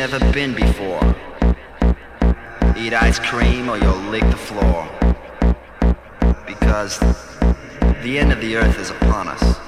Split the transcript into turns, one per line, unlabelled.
never
been before. Eat ice cream or you'll lick the floor. Because the end of the earth is upon us.